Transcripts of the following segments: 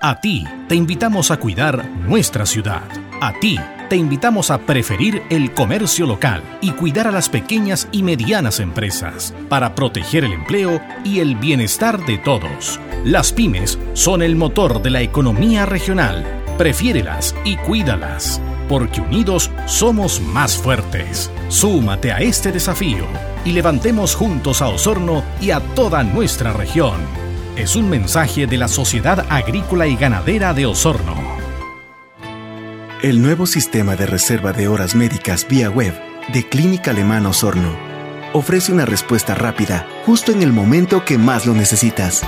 A ti te invitamos a cuidar nuestra ciudad. A ti te invitamos a preferir el comercio local y cuidar a las pequeñas y medianas empresas para proteger el empleo y el bienestar de todos. Las pymes son el motor de la economía regional. Prefiérelas y cuídalas, porque unidos somos más fuertes. Súmate a este desafío y levantemos juntos a Osorno y a toda nuestra región es un mensaje de la Sociedad Agrícola y Ganadera de Osorno. El nuevo sistema de reserva de horas médicas vía web de Clínica Alemana Osorno ofrece una respuesta rápida justo en el momento que más lo necesitas.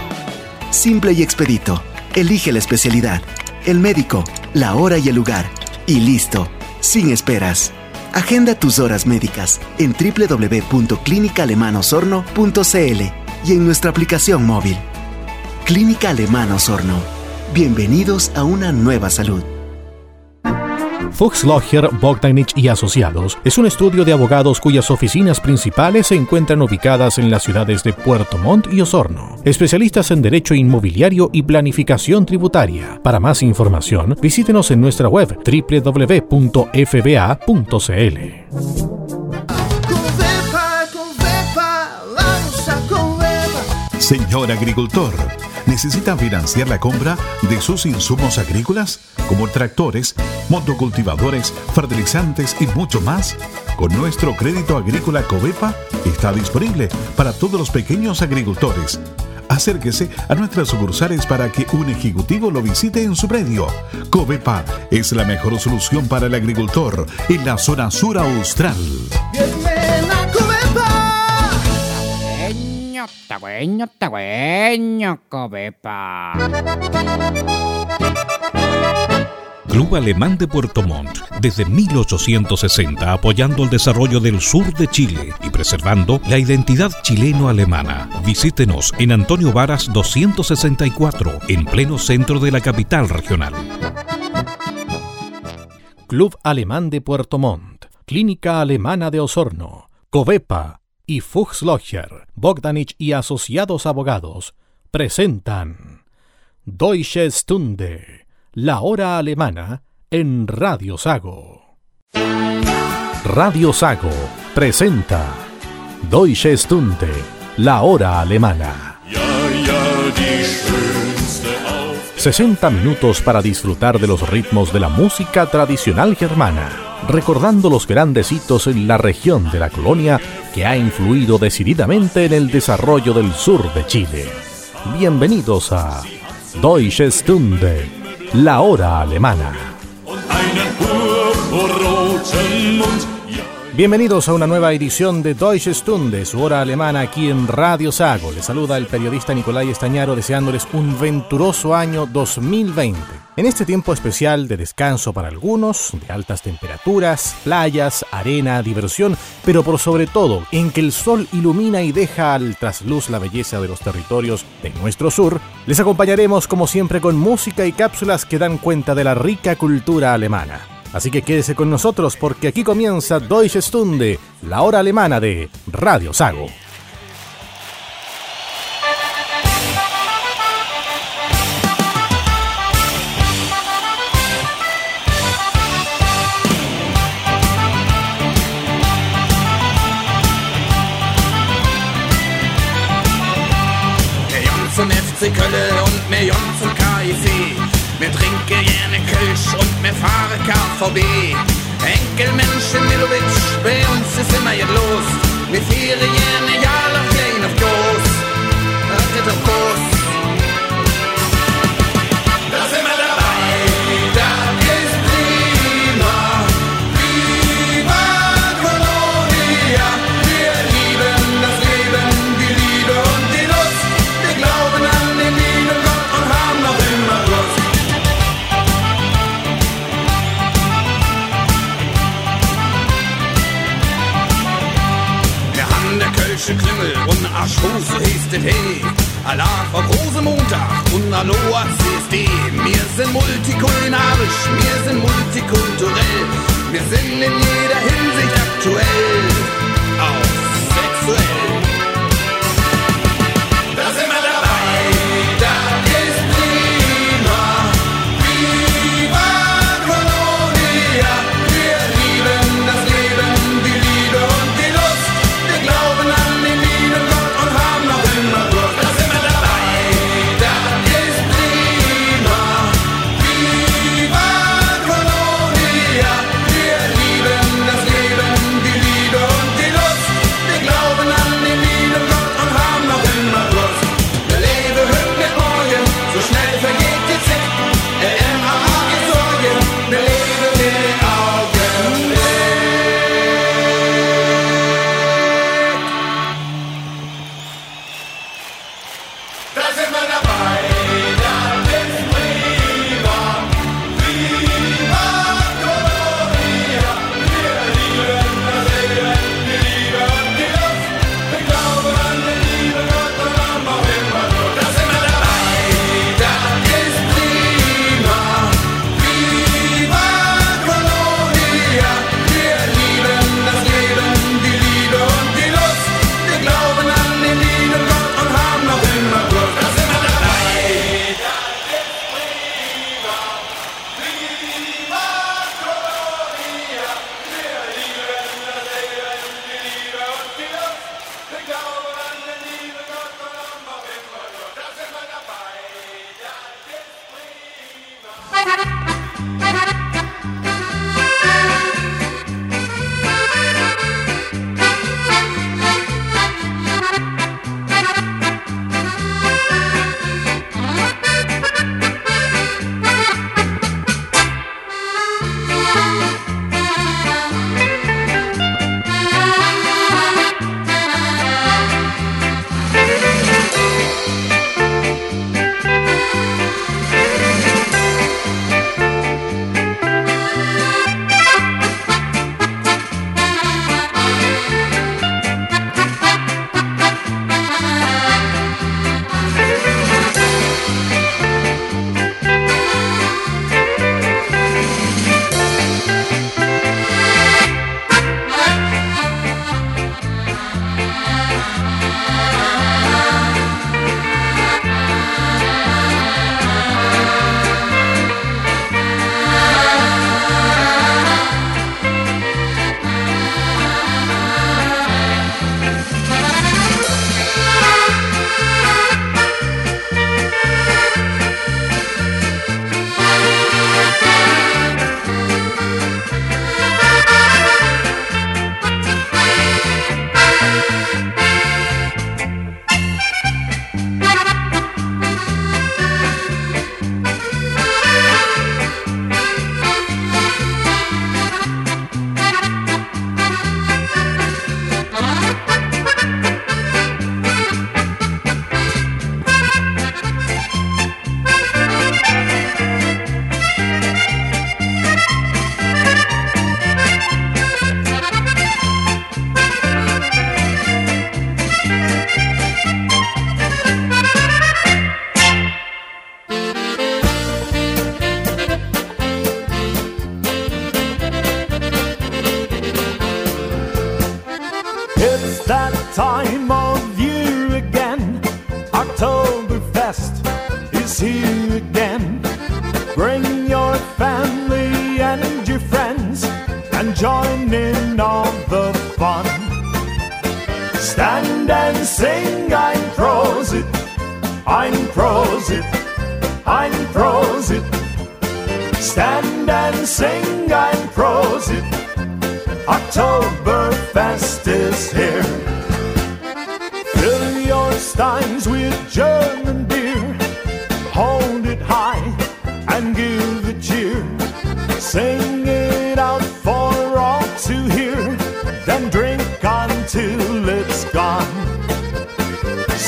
Simple y expedito. Elige la especialidad, el médico, la hora y el lugar. Y listo, sin esperas. Agenda tus horas médicas en www.clinicalemanosorno.cl y en nuestra aplicación móvil. Clínica Alemana Osorno. Bienvenidos a una nueva salud. Fuchs Logger, Bogdanich y Asociados es un estudio de abogados cuyas oficinas principales se encuentran ubicadas en las ciudades de Puerto Montt y Osorno. Especialistas en derecho inmobiliario y planificación tributaria. Para más información, visítenos en nuestra web www.fba.cl. Señor agricultor, ¿necesita financiar la compra de sus insumos agrícolas como tractores, motocultivadores, fertilizantes y mucho más? Con nuestro crédito agrícola Covepa está disponible para todos los pequeños agricultores. Acérquese a nuestras sucursales para que un ejecutivo lo visite en su predio. Covepa es la mejor solución para el agricultor en la zona sur austral. Club Alemán de Puerto Montt, desde 1860 apoyando el desarrollo del sur de Chile y preservando la identidad chileno-alemana. Visítenos en Antonio Varas 264, en pleno centro de la capital regional. Club Alemán de Puerto Montt, Clínica Alemana de Osorno, Covepa, y Fuchslocher, Bogdanich y Asociados Abogados presentan Deutsche Stunde, la hora alemana en Radio Sago. Radio Sago presenta Deutsche Stunde, la hora alemana. 60 minutos para disfrutar de los ritmos de la música tradicional germana recordando los grandes hitos en la región de la colonia que ha influido decididamente en el desarrollo del sur de Chile. Bienvenidos a Deutsche Stunde, la hora alemana. Bienvenidos a una nueva edición de Deutsche Stunde, su hora alemana aquí en Radio Sago. Les saluda el periodista Nicolai Estañaro deseándoles un venturoso año 2020. En este tiempo especial de descanso para algunos, de altas temperaturas, playas, arena, diversión, pero por sobre todo en que el sol ilumina y deja al trasluz la belleza de los territorios de nuestro sur, les acompañaremos como siempre con música y cápsulas que dan cuenta de la rica cultura alemana. Así que quédese con nosotros porque aquí comienza Deutsche Stunde, la hora alemana de Radio Sago. Vi drinker gjerne køys rundt med farekar forbi. Enkeltmennesket Milovic beundrer seg meg et lås. Vi firer gjerne Jarl og Klein of Gås. Rett etter Gås. Große hieß der Hey. Allah vor großem Montag und Aloha CSD. Wir sind multikulinarisch, wir sind multikulturell. Wir sind in jeder Hinsicht aktuell, auch sexuell.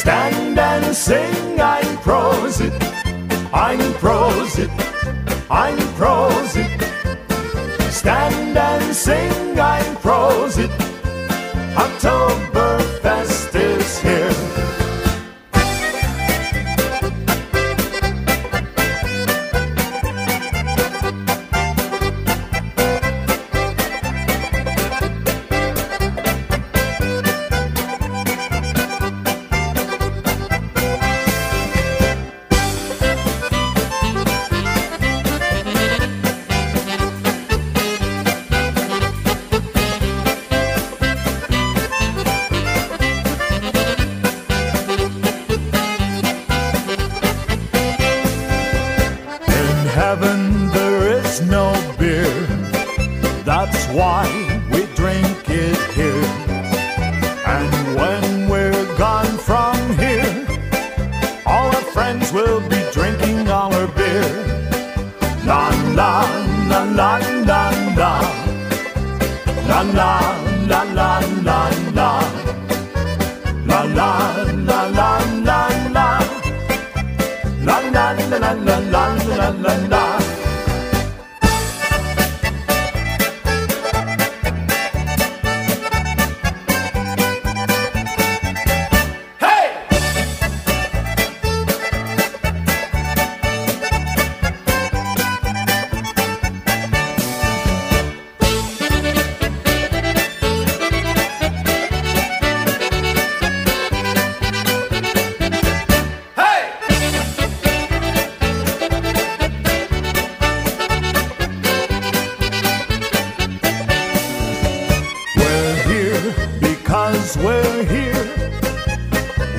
stand and sing, I'm prosit. I'm prosit. I'm prosit. Stand and sing, I'm prosit. it. Oktoberfest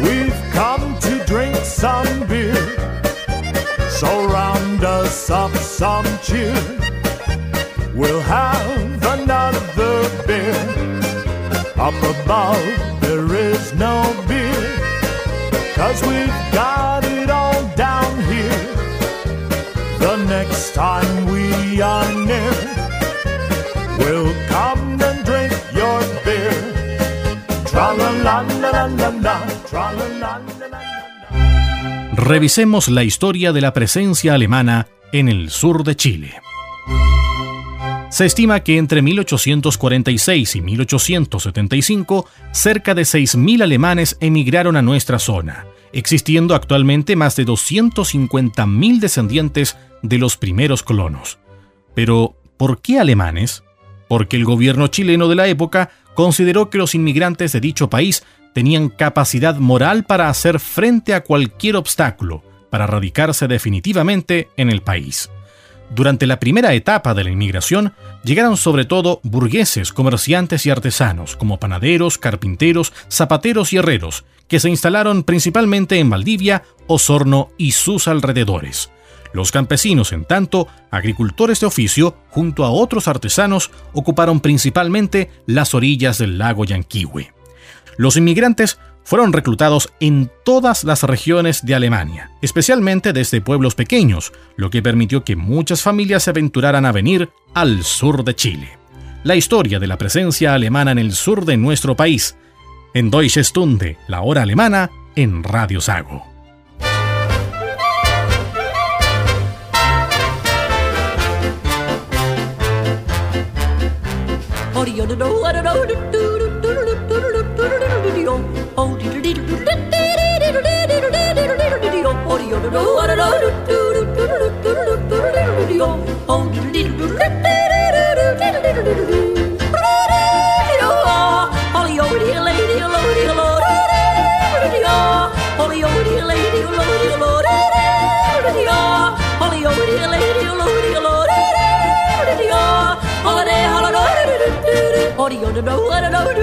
We've come to drink some beer. So round us up some cheer. We'll have another beer. Up above, there is no beer. Cause we've got it all down here. The next time we are Revisemos la historia de la presencia alemana en el sur de Chile. Se estima que entre 1846 y 1875 cerca de 6.000 alemanes emigraron a nuestra zona, existiendo actualmente más de 250.000 descendientes de los primeros colonos. Pero, ¿por qué alemanes? Porque el gobierno chileno de la época consideró que los inmigrantes de dicho país tenían capacidad moral para hacer frente a cualquier obstáculo, para radicarse definitivamente en el país. Durante la primera etapa de la inmigración, llegaron sobre todo burgueses, comerciantes y artesanos, como panaderos, carpinteros, zapateros y herreros, que se instalaron principalmente en Valdivia, Osorno y sus alrededores. Los campesinos, en tanto, agricultores de oficio, junto a otros artesanos, ocuparon principalmente las orillas del lago Yanquihue. Los inmigrantes fueron reclutados en todas las regiones de Alemania, especialmente desde pueblos pequeños, lo que permitió que muchas familias se aventuraran a venir al sur de Chile. La historia de la presencia alemana en el sur de nuestro país, en Deutsche Stunde, la hora alemana, en Radio Sago. don't know I don't know.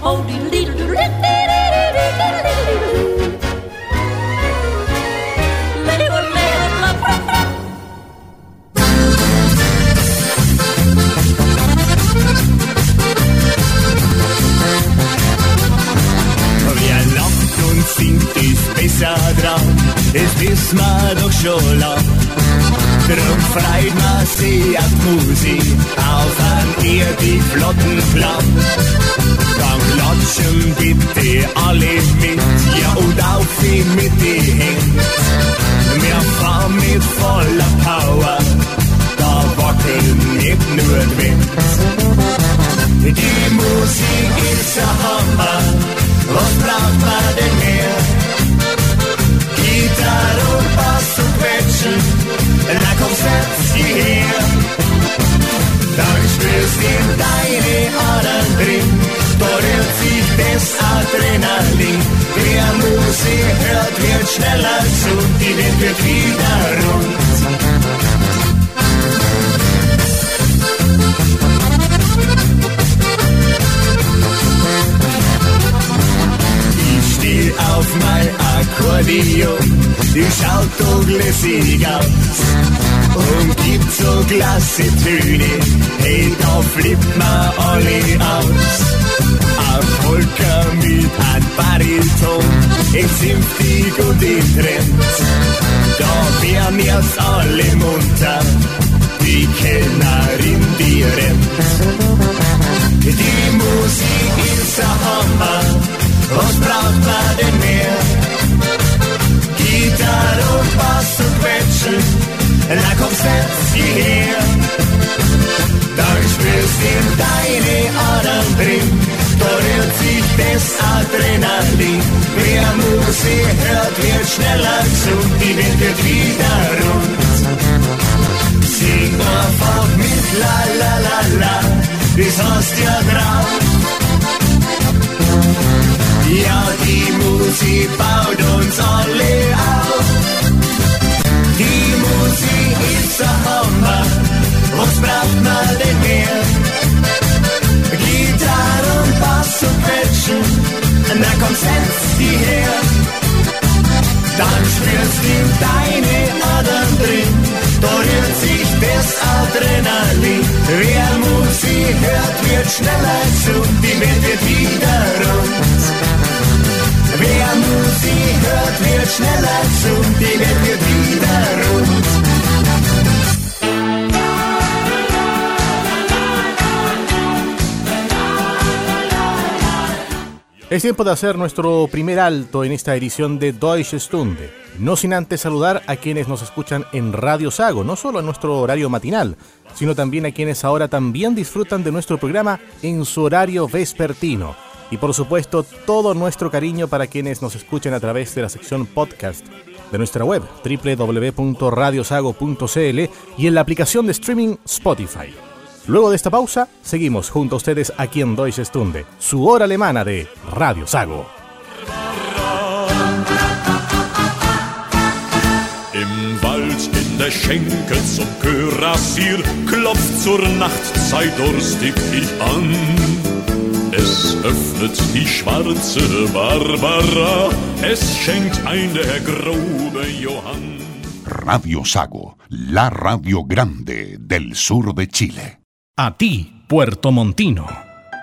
Oh, diddle diddle diddle wissen wir doch schon lang. Drum freit man sich auf Musik, auf ein ewig flotten Plan. Dann klatschen bitte alle mit, ja und auf wie mit die. Wir fahren mit voller Power, da wackeln nicht nur der Wind. Die Musik ist der Hammer, was braucht man denn mehr? Und Quetschen, na komm, setz dich her. Dann spürst in deine Adern drin, da rührt sich das Adrenalin. Wer Musik hört, wird schneller zu, die Welt wird wieder rund. Steh auf mein Akkordeon, die schaut doch lässig aus und gibt so klasse Töne, hey, da flippt man alle aus. Ein Polka mit ein Bariton, es simpfig und im Trend, da wär mir's alle munter, die Kellnerin, die rennt. Die Musik ist der Hammer, was braucht man denn mehr? Gitarre und Bass und Quetschen, na komm, setz sie her. Dann spürst in deine Adern drin, da rührt sich das Adrenalin. Wer Musik hört, wird schneller gesund, die Welt wird wieder rund. Sing einfach mit la la la la, das hast ja drauf. Ja, die Musik baut uns alle auf. Die Musik ist der Hammer, was braucht man denn mehr? Gitarre und Bass und Quetschen, na komm, setz die her. Dann spürst du deine Adern drin, da rührt sich das Adrenalin. Wer Musik hört, wird schneller zu, die Welt wird wieder rund. Wer Musik hört, wird schneller zu, die Welt wird wieder rund. Es tiempo de hacer nuestro primer alto en esta edición de Deutsche Stunde. No sin antes saludar a quienes nos escuchan en Radio Sago, no solo en nuestro horario matinal, sino también a quienes ahora también disfrutan de nuestro programa en su horario vespertino. Y por supuesto, todo nuestro cariño para quienes nos escuchan a través de la sección podcast de nuestra web www.radiosago.cl y en la aplicación de streaming Spotify. Luego de esta pausa, seguimos junto a ustedes aquí en Deutsche Stunde, su hora alemana de Radio Sago. Im Wald in der Schenkel zum Kürassier klopft zur Nachtzeit durstig dich an. Es öffnet die schwarze Barbara, es schenkt ein der grobe Johann. Radio Sago, la radio grande del sur de Chile. A ti, Puerto Montino.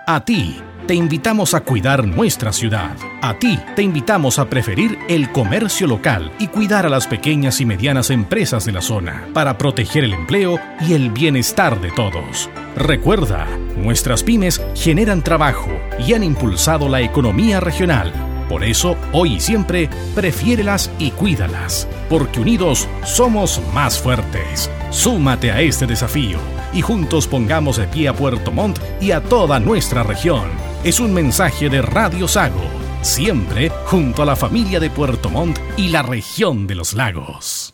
A ti, te invitamos a cuidar nuestra ciudad. A ti, te invitamos a preferir el comercio local y cuidar a las pequeñas y medianas empresas de la zona para proteger el empleo y el bienestar de todos. Recuerda, nuestras pymes generan trabajo y han impulsado la economía regional. Por eso, hoy y siempre, prefiérelas y cuídalas, porque unidos somos más fuertes. Súmate a este desafío y juntos pongamos de pie a Puerto Montt y a toda nuestra región. Es un mensaje de Radio Sago, siempre junto a la familia de Puerto Montt y la región de los lagos.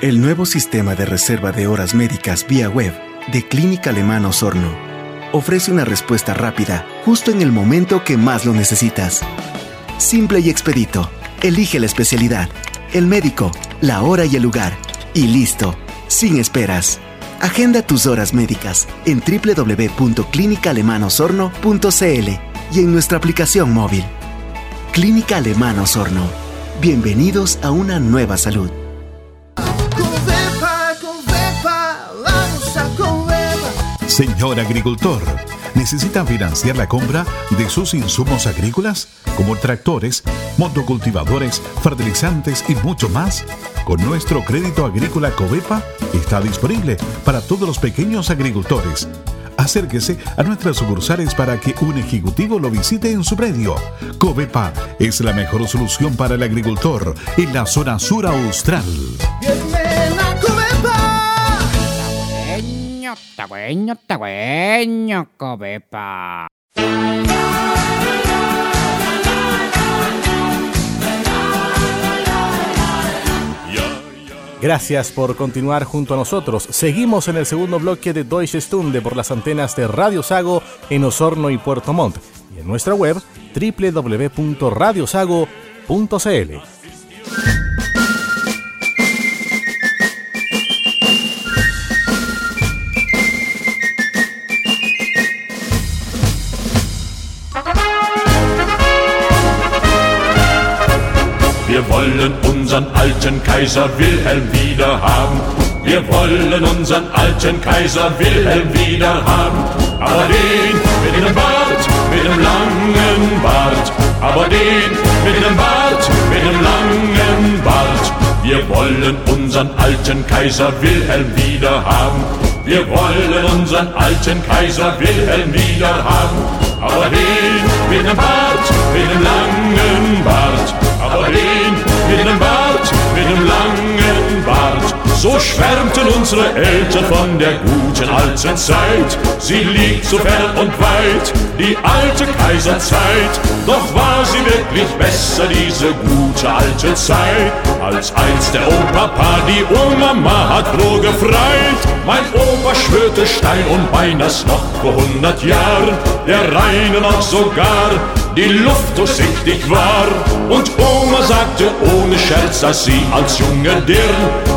El nuevo sistema de reserva de horas médicas vía web de Clínica Alemán Osorno ofrece una respuesta rápida justo en el momento que más lo necesitas. Simple y expedito. Elige la especialidad, el médico, la hora y el lugar. Y listo, sin esperas. Agenda tus horas médicas en www.clinicalemanosorno.cl y en nuestra aplicación móvil. Clínica Alemán Osorno. Bienvenidos a una nueva salud. Señor agricultor, ¿Necesita financiar la compra de sus insumos agrícolas, como tractores, motocultivadores, fertilizantes y mucho más? Con nuestro crédito agrícola Covepa está disponible para todos los pequeños agricultores. Acérquese a nuestras sucursales para que un ejecutivo lo visite en su predio. Covepa es la mejor solución para el agricultor en la zona sur austral. Gracias por continuar junto a nosotros. Seguimos en el segundo bloque de Deutsche Stunde por las antenas de Radio Sago en Osorno y Puerto Montt y en nuestra web www.radiosago.cl. unseren alten Kaiser Wilhelm wieder haben. Wir wollen unseren alten Kaiser Wilhelm wieder haben. Aber den mit dem Bart, mit dem langen Bart. Aber den mit dem Bart, mit dem langen Bart. Wir wollen unseren alten Kaiser Wilhelm wieder haben. Wir wollen unseren alten Kaiser Wilhelm wieder haben. Aber den mit dem Bart, mit dem langen Bart. Aber den mit dem Bart, mit dem langen Bart. So schwärmten unsere Eltern von der guten alten Zeit. Sie liegt so fern und weit, die alte Kaiserzeit. Doch war sie wirklich besser, diese gute alte Zeit, als einst der Opa die Oma hat froh gefreit. Mein Opa schwörte Stein und Bein, das noch vor hundert Jahren der Reine noch sogar die Luft durchsichtig war. Und Oma sagte ohne Scherz, dass sie als junge Dirn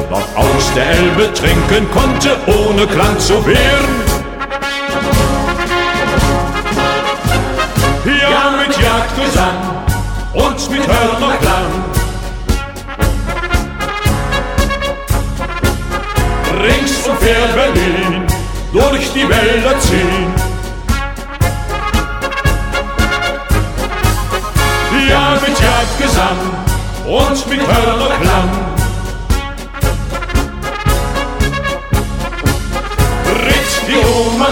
noch aus der Elbe trinken konnte, ohne krank zu werden. Ja, mit Jagdgesang und mit Hörnerklang. Rings um Berlin durch die Wälder ziehen. Ja, mit Jagdgesang und mit Hörnerklang. Ritt die Oma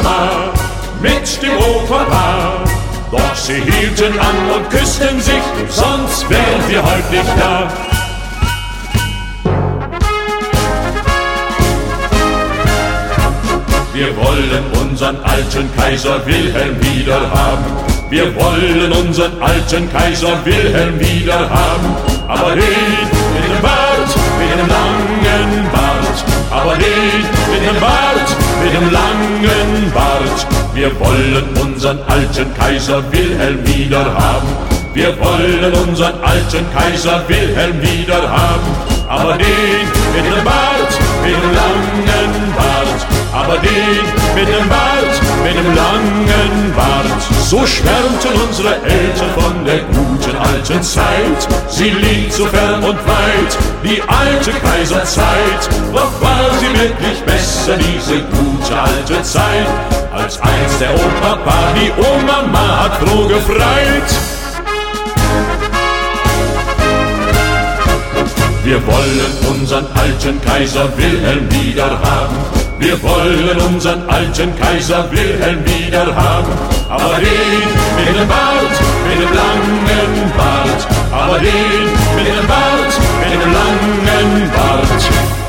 mit dem Opa Doch sie hielten an und küssten sich, sonst wären wir heute nicht da. Wir wollen unseren alten Kaiser Wilhelm wieder haben. Wir wollen unseren alten Kaiser Wilhelm wieder haben. Aber den mit dem Bart, mit dem langen Bart. Aber den mit dem Bart, mit dem langen Bart. Wir wollen unseren alten Kaiser Wilhelm wieder haben. Wir wollen unseren alten Kaiser Wilhelm wieder haben. Aber den mit dem Bart, mit dem langen Bart. Aber den mit dem Bart, mit dem langen Bart. So schwärmten unsere Eltern von der guten alten Zeit. Sie liegt so fern und weit, die alte Kaiserzeit. Doch war sie wirklich besser, diese gute alte Zeit, als einst der Opa die Oma hat froh gefreit. Wir wollen unseren alten Kaiser Wilhelm wieder haben. Wir wollen unseren alten Kaiser Wilhelm wieder haben. Aber den mit dem Bart, mit dem langen Bart. Aber den mit dem Bart, mit dem langen Bart.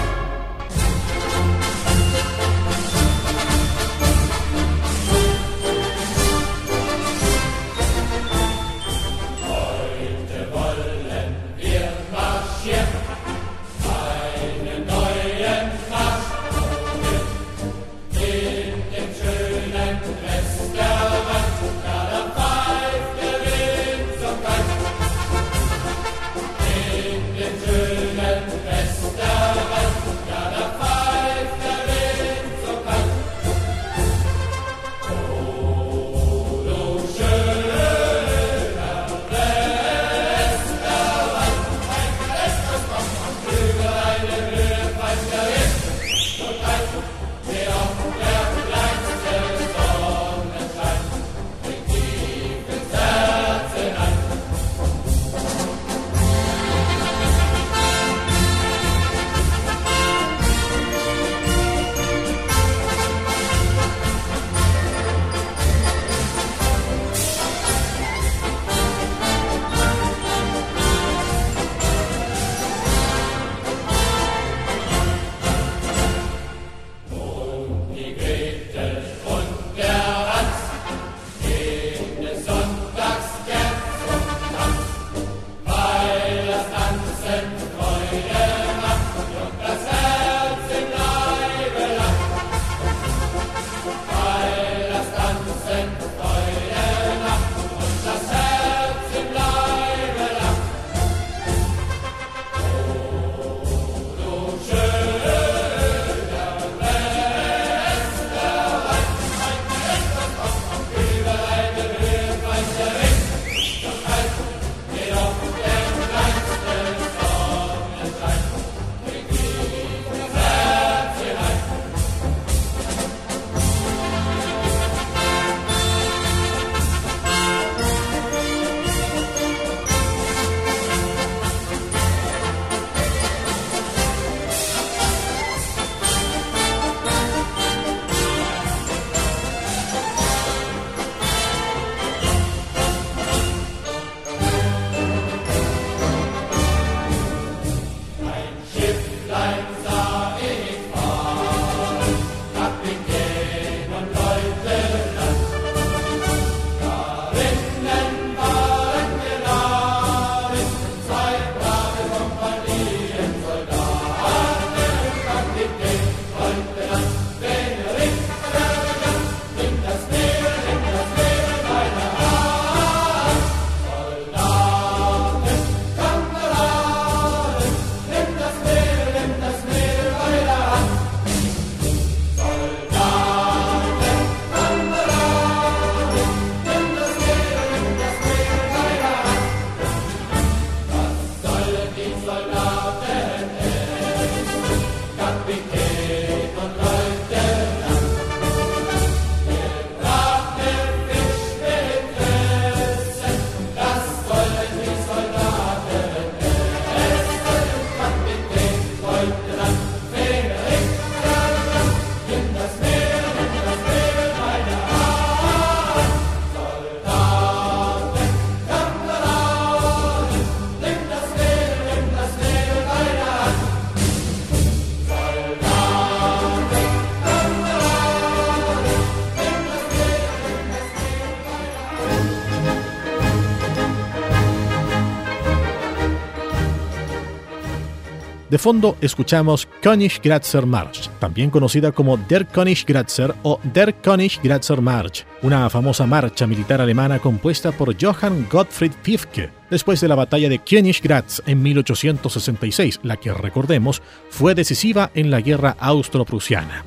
De fondo escuchamos Königsgrätzer March, también conocida como Der Königsgrätzer o Der Königsgrätzer March, una famosa marcha militar alemana compuesta por Johann Gottfried Pifke después de la batalla de Königgrätz en 1866, la que recordemos fue decisiva en la guerra austro-prusiana.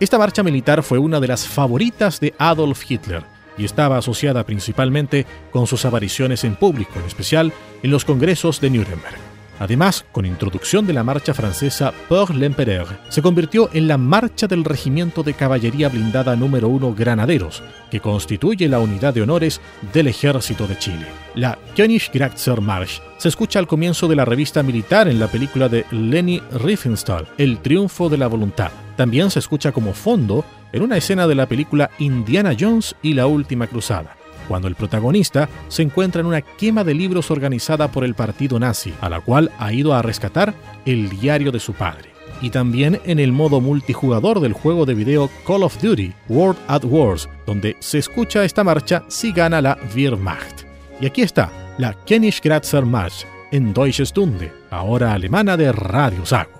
Esta marcha militar fue una de las favoritas de Adolf Hitler y estaba asociada principalmente con sus apariciones en público, en especial en los congresos de Nuremberg. Además, con introducción de la marcha francesa Pour l'Empereur, se convirtió en la marcha del Regimiento de Caballería Blindada número 1 Granaderos, que constituye la unidad de honores del Ejército de Chile. La Königsgrätzer Marsch se escucha al comienzo de la revista militar en la película de Leni Riefenstahl, El Triunfo de la Voluntad. También se escucha como fondo en una escena de la película Indiana Jones y la Última Cruzada cuando el protagonista se encuentra en una quema de libros organizada por el partido nazi, a la cual ha ido a rescatar el diario de su padre. Y también en el modo multijugador del juego de video Call of Duty World at Wars, donde se escucha esta marcha si gana la Wehrmacht. Y aquí está, la Königsgrätzer Marsch en Deutsche Stunde, ahora alemana de Radio Sago.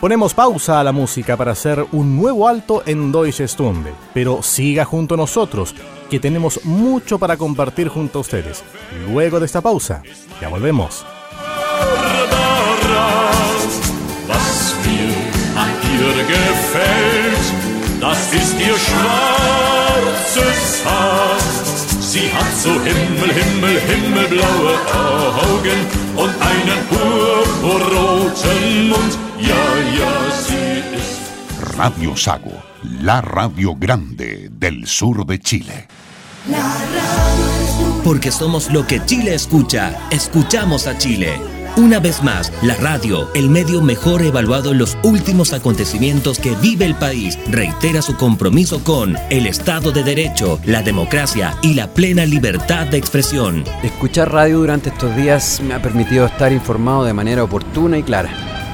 Ponemos pausa a la música para hacer un nuevo alto en Deutsche pero siga junto a nosotros, que tenemos mucho para compartir junto a ustedes. Luego de esta pausa, ya volvemos. Sie hat so Himmel, Himmel, himmelblaue Augen und einen purpurroten Mund. Radio Sago, la radio grande del sur de Chile. Porque somos lo que Chile escucha. Escuchamos a Chile. Una vez más, la radio, el medio mejor evaluado en los últimos acontecimientos que vive el país, reitera su compromiso con el Estado de Derecho, la democracia y la plena libertad de expresión. Escuchar radio durante estos días me ha permitido estar informado de manera oportuna y clara,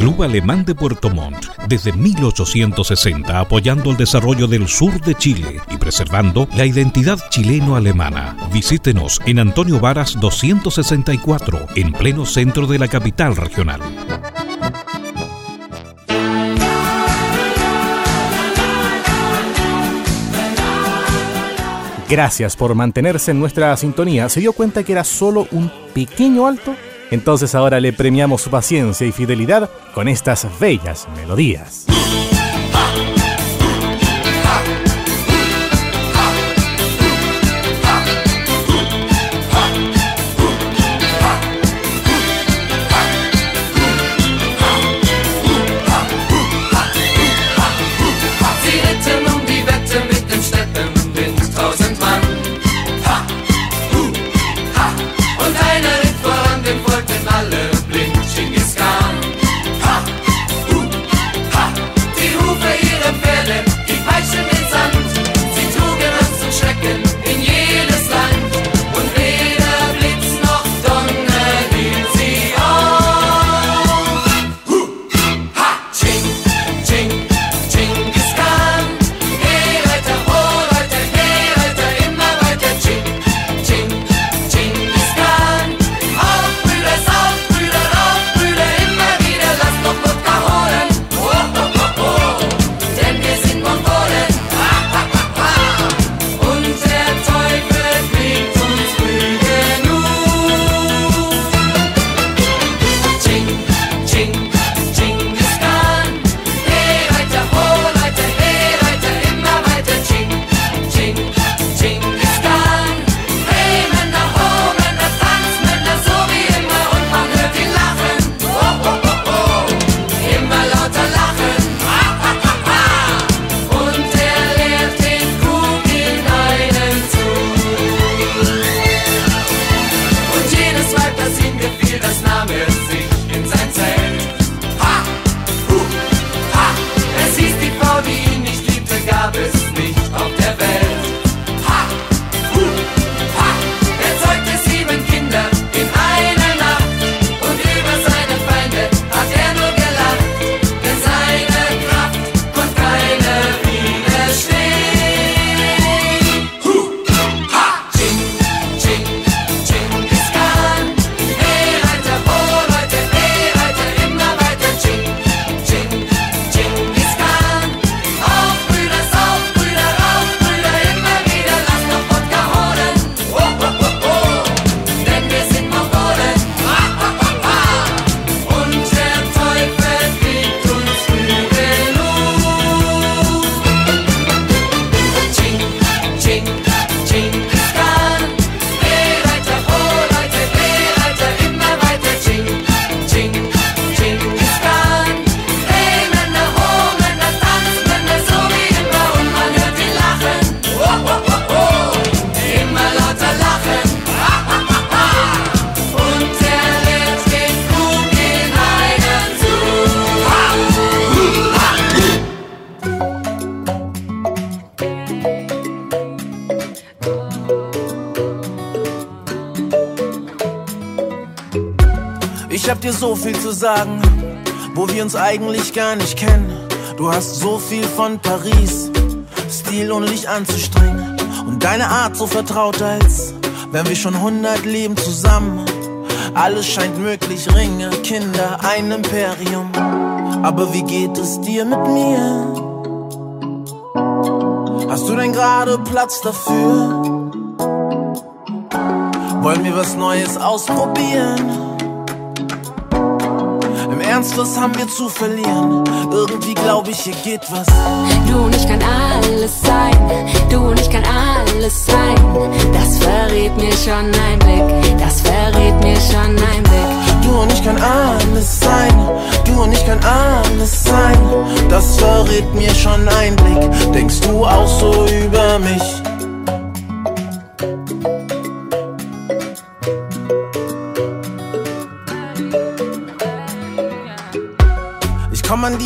Club Alemán de Puerto Montt, desde 1860 apoyando el desarrollo del sur de Chile y preservando la identidad chileno-alemana. Visítenos en Antonio Varas 264, en pleno centro de la capital regional. Gracias por mantenerse en nuestra sintonía. ¿Se dio cuenta que era solo un pequeño alto? Entonces ahora le premiamos su paciencia y fidelidad con estas bellas melodías. Vertraut, als wären wir schon 100 Leben zusammen. Alles scheint möglich, Ringe, Kinder, ein Imperium. Aber wie geht es dir mit mir? Hast du denn gerade Platz dafür? Wollen wir was Neues ausprobieren? Ernst, was haben wir zu verlieren? Irgendwie glaube ich, hier geht was. Du und ich kann alles sein, du und ich kann alles sein. Das verrät mir schon ein Blick, das verrät mir schon ein Blick. Du und ich kann alles sein, du und ich kann alles sein. Das verrät mir schon ein Blick. Denkst du auch so über mich?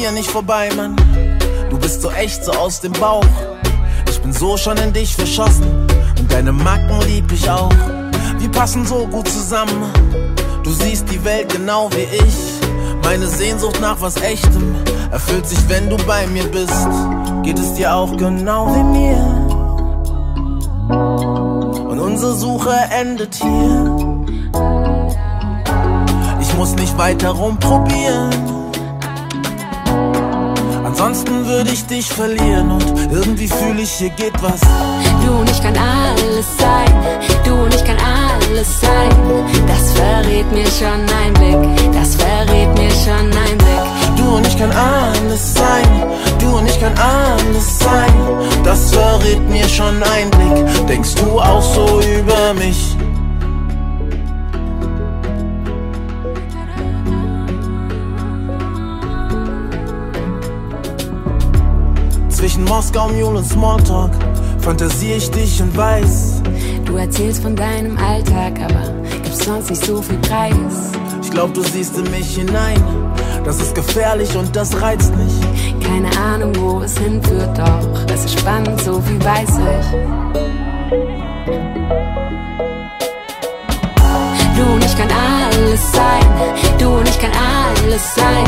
Dir nicht vorbei, Mann. Du bist so echt, so aus dem Bauch. Ich bin so schon in dich verschossen. Und deine Macken lieb ich auch. Wir passen so gut zusammen. Du siehst die Welt genau wie ich. Meine Sehnsucht nach was Echtem erfüllt sich, wenn du bei mir bist. Geht es dir auch genau wie mir? Und unsere Suche endet hier. Ich muss nicht weiter rumprobieren. Ansonsten würde ich dich verlieren und irgendwie fühle ich, hier geht was. Du und ich kann alles sein, du und ich kann alles sein. Das verrät mir schon ein Blick, das verrät mir schon ein Blick. Du und ich kann alles sein, du und ich kann alles sein. Das verrät mir schon ein Blick. Denkst du auch so über mich? Zwischen Moskau, Mule und Smalltalk fantasiere ich dich und weiß. Du erzählst von deinem Alltag, aber gibst sonst nicht so viel Preis. Ich glaub, du siehst in mich hinein. Das ist gefährlich und das reizt mich. Keine Ahnung, wo es hinführt, doch es ist spannend, so viel weiß ich. Du und ich kann alles sein, kann alles sein.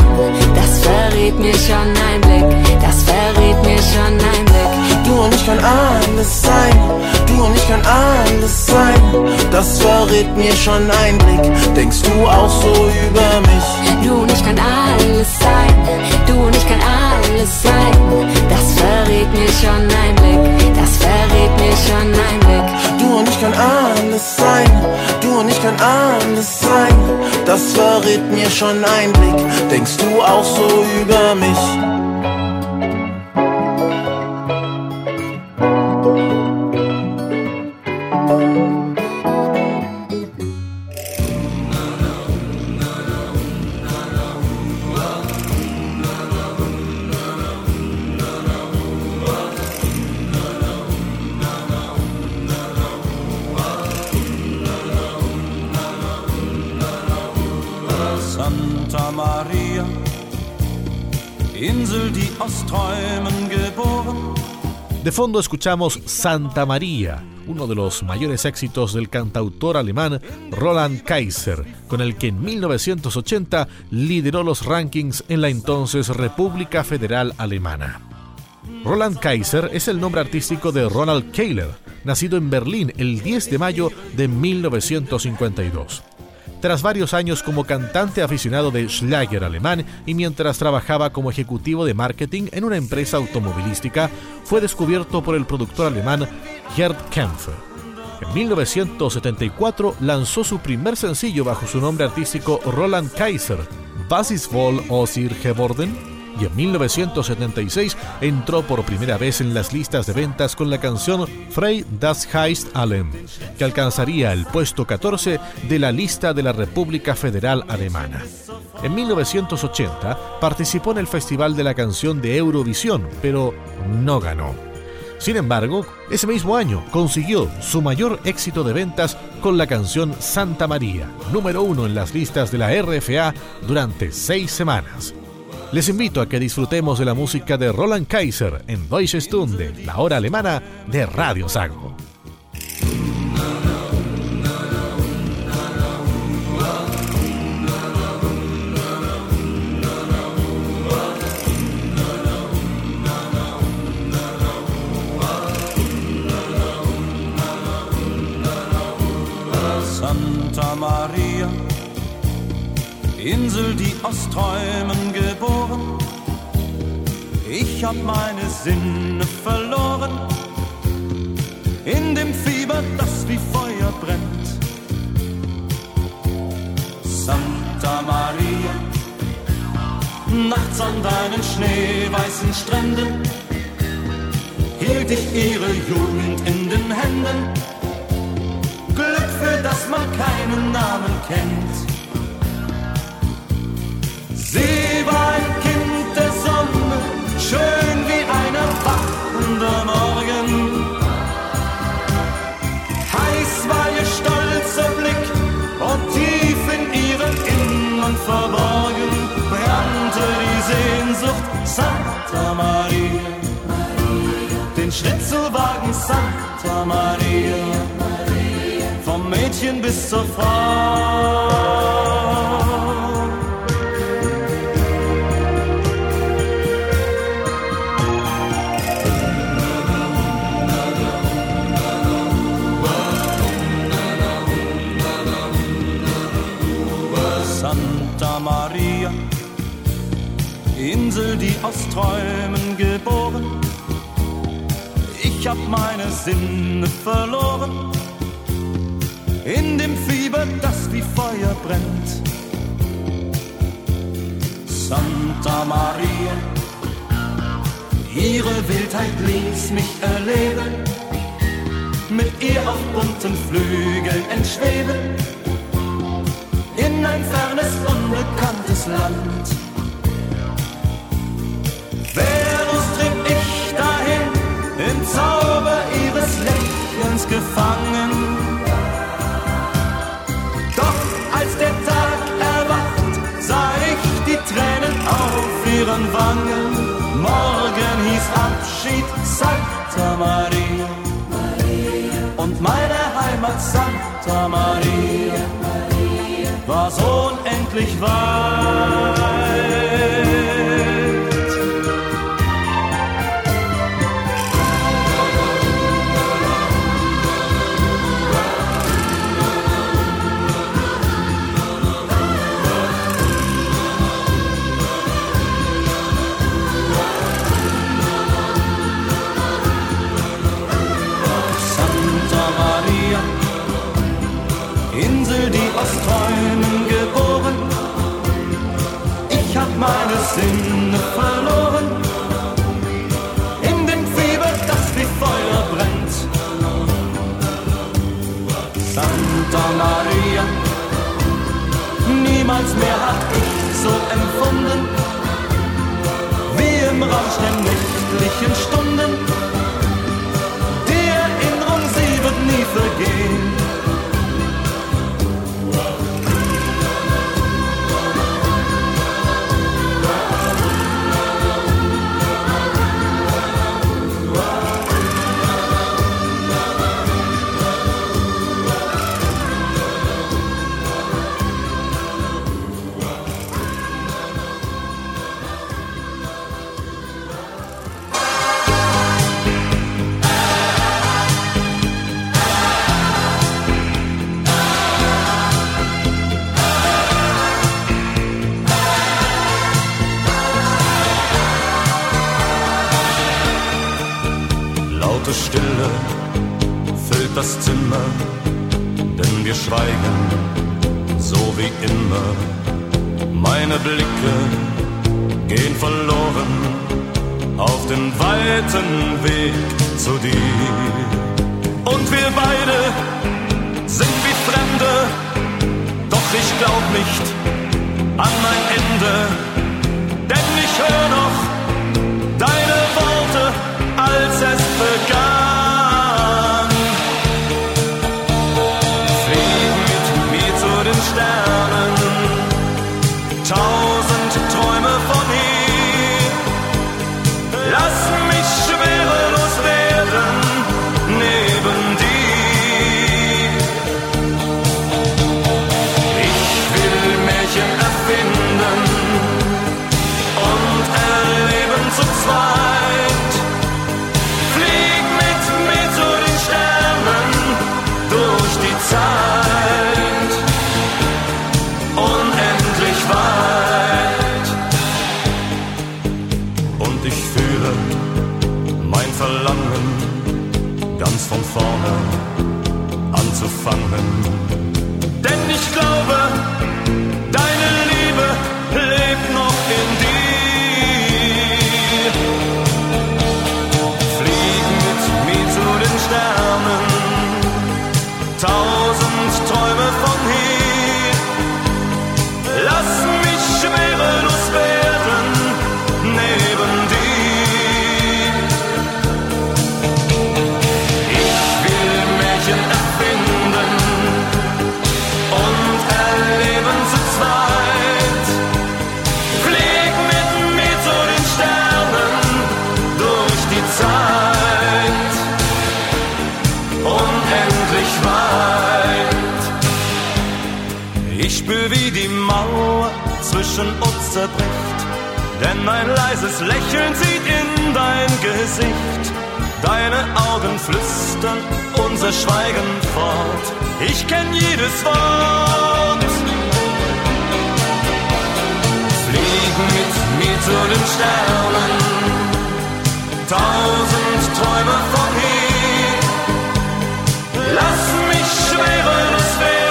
Das verrät mir schon ein Blick, das verrät mir schon ein Blick. Du und ich kann alles sein, du und ich kann alles sein. Das verrät mir schon ein Blick. Denkst du auch so über mich? Du und ich kann alles sein, du und ich kann alles sein. Das verrät mir schon ein Blick, das verrät mir schon ein Blick. Du und ich kann alles sein, du und ich kann alles sein. Das verrät mir schon ein Blick. Denkst du auch so über mich? Fondo escuchamos Santa María, uno de los mayores éxitos del cantautor alemán Roland Kaiser, con el que en 1980 lideró los rankings en la entonces República Federal Alemana. Roland Kaiser es el nombre artístico de Ronald Kehler, nacido en Berlín el 10 de mayo de 1952 tras varios años como cantante aficionado de Schlager alemán y mientras trabajaba como ejecutivo de marketing en una empresa automovilística, fue descubierto por el productor alemán Gerd Kempfer. En 1974 lanzó su primer sencillo bajo su nombre artístico Roland Kaiser, wohl aus ihr geworden? Y en 1976 entró por primera vez en las listas de ventas con la canción Frey das heißt Allem, que alcanzaría el puesto 14 de la lista de la República Federal Alemana. En 1980 participó en el Festival de la Canción de Eurovisión, pero no ganó. Sin embargo, ese mismo año consiguió su mayor éxito de ventas con la canción Santa María, número uno en las listas de la RFA durante seis semanas. Les invito a que disfrutemos de la música de Roland Kaiser en Deutsche Stunde, la hora alemana de Radio Sago. Santa Maria, Insel, die aus geboren. Ich hab meine Sinne verloren in dem Fieber, das wie Feuer brennt. Santa Maria, nachts an deinen schneeweißen Stränden hielt ich ihre Jugend in den Händen. Glück, für das man keinen Namen kennt. Sie war ein Kind der Sonne, schön wie ein erwachender Morgen. Heiß war ihr stolzer Blick und tief in ihrem Innern verborgen brannte die Sehnsucht Santa Maria. Den Schritt zu wagen, Santa Maria, vom Mädchen bis zur Frau. Sinne verloren in dem Fieber, das wie Feuer brennt. Santa Maria, ihre Wildheit ließ mich erleben, mit ihr auf bunten Flügeln entschweben, in ein fernes, unbekanntes Land. Venus trieb ich dahin, im Zauber Lächelns gefangen. Doch als der Tag erwacht, sah ich die Tränen auf ihren Wangen. Morgen hieß Abschied Santa Maria. Und meine Heimat Santa Maria war so unendlich weit. Nächtlichen Stunden. Zerbricht. Denn ein leises Lächeln zieht in dein Gesicht. Deine Augen flüstern unser Schweigen fort. Ich kenn jedes Wort. Flieg mit mir zu den Sternen. Tausend Träume von hier. Lass mich schwerelos werden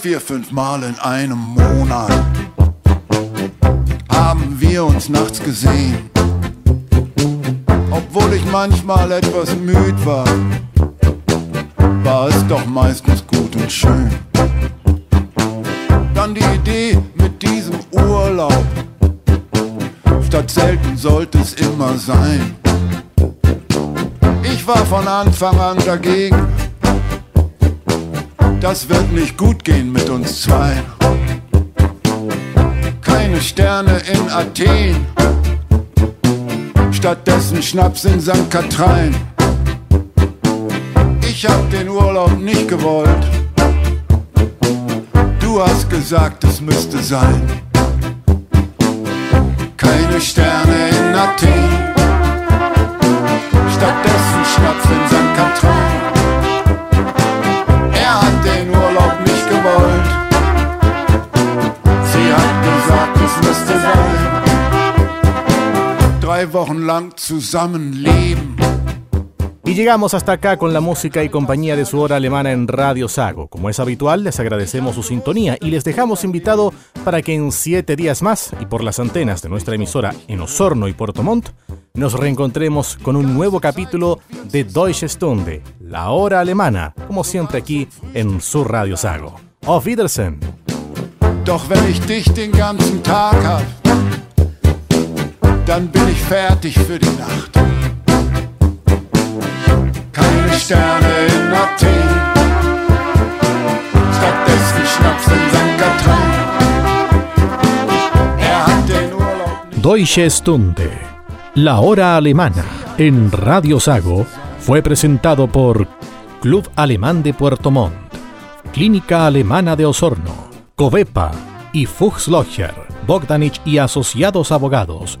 vier, fünf Mal in einem Monat haben wir uns nachts gesehen. Obwohl ich manchmal etwas müd war, war es doch meistens gut und schön. Dann die Idee mit diesem Urlaub. Statt selten sollte es immer sein. Ich war von Anfang an dagegen. Das wird nicht gut gehen mit uns zwei. Keine Sterne in Athen. Stattdessen Schnaps in St. Katrein. Ich hab den Urlaub nicht gewollt. Du hast gesagt, es müsste sein. Keine Sterne Wochen lang zusammenleben. Y llegamos hasta acá con la música y compañía de su hora alemana en Radio Sago. Como es habitual, les agradecemos su sintonía y les dejamos invitado para que en siete días más y por las antenas de nuestra emisora en Osorno y Puerto Montt nos reencontremos con un nuevo capítulo de Deutsche Stunde, la hora alemana, como siempre aquí en su Radio Sago. Auf Wiedersehen. Doch wenn ich dich den ganzen Tag hab, dann bin ich fertig für die Nacht. Keine Sterne in Athen, stattdessen Schnaps in. Er hat den Urlaub Deutsche Stunde, la hora alemana, en Radio Sago, fue presentado por Club Alemán de Puerto Montt, Clínica Alemana de Osorno, Covepa y Fuchslocher, Bogdanich y Asociados Abogados.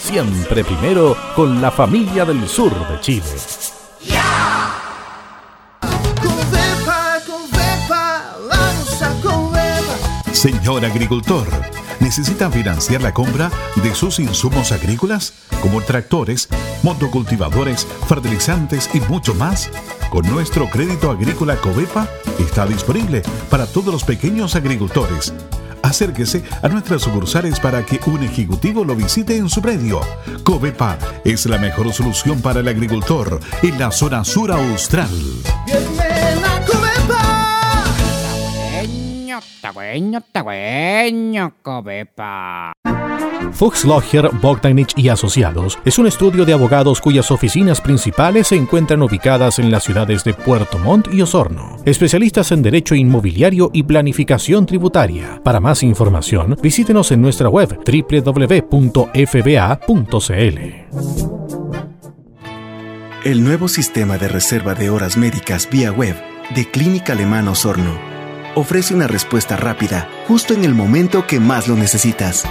siempre primero con la familia del sur de Chile. Señor agricultor, ¿Necesita financiar la compra de sus insumos agrícolas, como tractores, motocultivadores, fertilizantes y mucho más? Con nuestro crédito agrícola Covepa está disponible para todos los pequeños agricultores. Acérquese a nuestras sucursales para que un ejecutivo lo visite en su predio. Covepa es la mejor solución para el agricultor en la zona sur austral. Tagüeño, tagüeño, cobepa. Fuchs Logger, Bogdanich y Asociados es un estudio de abogados cuyas oficinas principales se encuentran ubicadas en las ciudades de Puerto Montt y Osorno. Especialistas en derecho inmobiliario y planificación tributaria. Para más información, visítenos en nuestra web www.fba.cl. El nuevo sistema de reserva de horas médicas vía web de Clínica Alemana Osorno ofrece una respuesta rápida justo en el momento que más lo necesitas.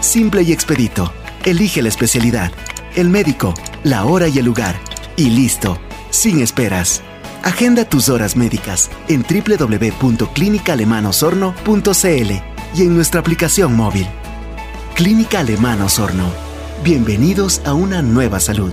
Simple y expedito. Elige la especialidad, el médico, la hora y el lugar. Y listo, sin esperas. Agenda tus horas médicas en www.clinicalemanosorno.cl y en nuestra aplicación móvil. Clínica Alemana Osorno. Bienvenidos a una nueva salud.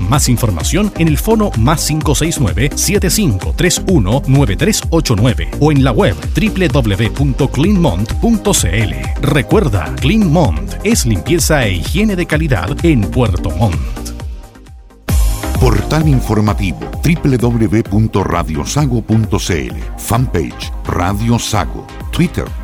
Más información en el fono más 569-7531-9389 o en la web www.cleanmont.cl. Recuerda, Clean Mont es limpieza e higiene de calidad en Puerto Montt. Portal informativo www.radiosago.cl Fanpage Radio Sago Twitter